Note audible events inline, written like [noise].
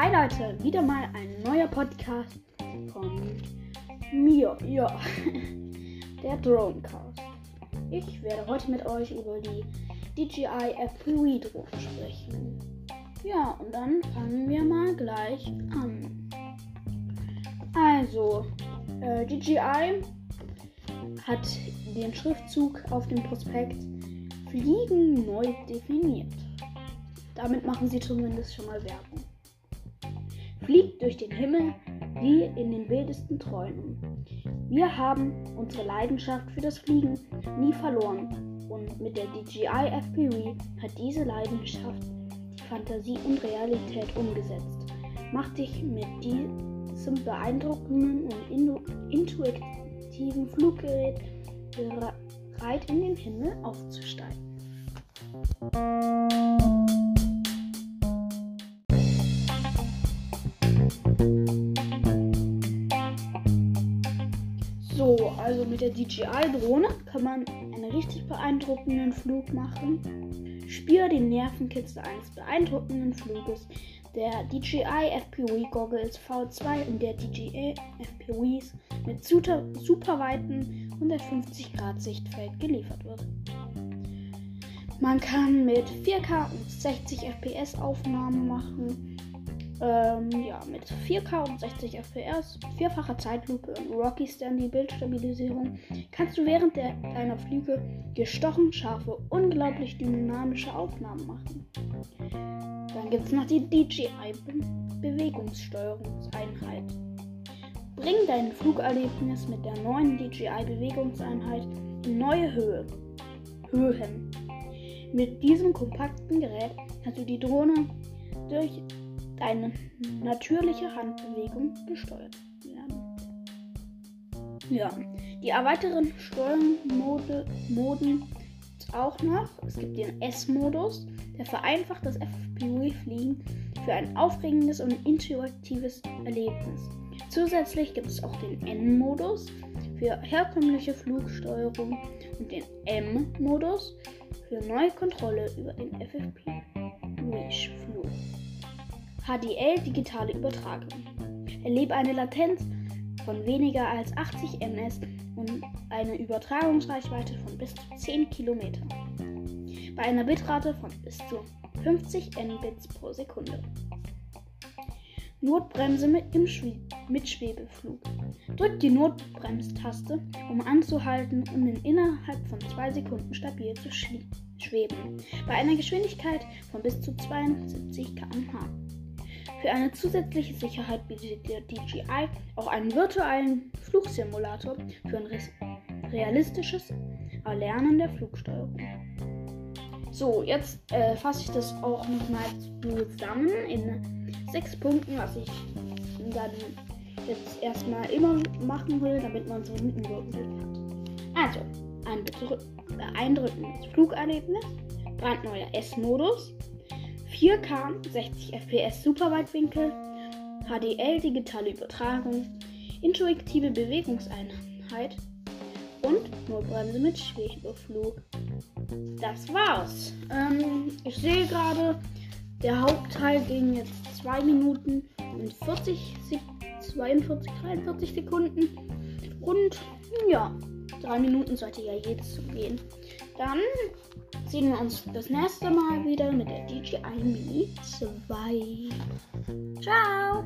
Hi Leute, wieder mal ein neuer Podcast von mir, ja, [laughs] der Dronecast. Ich werde heute mit euch über die DJI FPV Drohne sprechen. Ja, und dann fangen wir mal gleich an. Also, äh, DJI hat den Schriftzug auf dem Prospekt Fliegen neu definiert. Damit machen sie zumindest schon mal Werbung. Fliegt durch den Himmel wie in den wildesten Träumen. Wir haben unsere Leidenschaft für das Fliegen nie verloren und mit der DJI FPV hat diese Leidenschaft die Fantasie und Realität umgesetzt. Mach dich mit diesem beeindruckenden und intuitiven Fluggerät bereit in den Himmel aufzusteigen. So, also mit der DJI-Drohne kann man einen richtig beeindruckenden Flug machen. Spüre den Nervenkitzel eines beeindruckenden Fluges der DJI FPV Goggles V2 und der DJI FPVs mit super, super weiten 150 Grad Sichtfeld geliefert wird. Man kann mit 4K und 60 FPS Aufnahmen machen ähm, ja, mit 4K und 60 FPS, vierfacher Zeitlupe und Rocky Stanley Bildstabilisierung kannst du während der, deiner Flüge gestochen scharfe, unglaublich dynamische Aufnahmen machen. Dann gibt es noch die DJI Be Bewegungssteuerungseinheit. Bring dein Flugerlebnis mit der neuen DJI Bewegungseinheit in neue Höhe. Höhen. Mit diesem kompakten Gerät kannst du die Drohne durch deine natürliche Handbewegung gesteuert werden. Ja, die erweiterten Steuermoden auch noch. Es gibt den S-Modus, der vereinfacht das FPV-Fliegen für ein aufregendes und intuitives Erlebnis. Zusätzlich gibt es auch den N-Modus für herkömmliche Flugsteuerung und den M-Modus für neue Kontrolle über den FFP-Flug. HDL digitale Übertragung. Erlebe eine Latenz von weniger als 80 ms und eine Übertragungsreichweite von bis zu 10 km. Bei einer Bitrate von bis zu 50 Mbits pro Sekunde. Notbremse mit, im Schwe mit Schwebeflug. Drück die Notbremstaste, um anzuhalten und in innerhalb von 2 Sekunden stabil zu schweben. Bei einer Geschwindigkeit von bis zu 72 km/h. Für eine zusätzliche Sicherheit bietet der DJI auch einen virtuellen Flugsimulator für ein realistisches Erlernen der Flugsteuerung. So, jetzt äh, fasse ich das auch nochmal zusammen in sechs Punkten, was ich dann jetzt erstmal immer machen will, damit man so einen Überblick hat. Also, ein beeindruckendes Flugerlebnis, brandneuer S-Modus, 4K, 60 FPS Superweitwinkel, HDL digitale Übertragung, intuitive Bewegungseinheit und Notbremse mit Schwebeflug. Das war's. Ähm, ich sehe gerade, der Hauptteil ging jetzt 2 Minuten und 40, 42, 43 Sekunden. Und ja, 3 Minuten sollte ja jetzt gehen. Dann sehen wir uns das nächste Mal wieder mit der DJI Mini 2. Ciao!